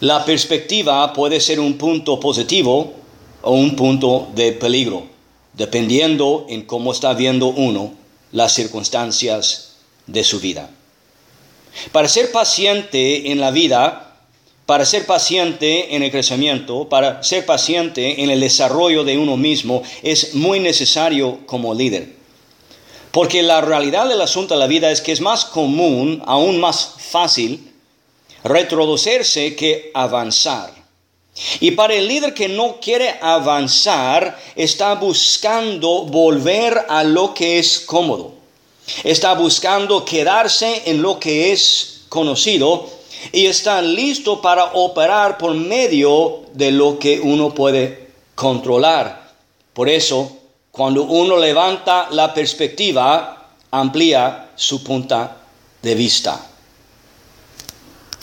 La perspectiva puede ser un punto positivo o un punto de peligro, dependiendo en cómo está viendo uno las circunstancias de su vida. Para ser paciente en la vida, para ser paciente en el crecimiento, para ser paciente en el desarrollo de uno mismo, es muy necesario como líder. Porque la realidad del asunto de la vida es que es más común, aún más fácil, retroducirse que avanzar. Y para el líder que no quiere avanzar, está buscando volver a lo que es cómodo. Está buscando quedarse en lo que es conocido y está listo para operar por medio de lo que uno puede controlar. Por eso, cuando uno levanta la perspectiva, amplía su punta de vista.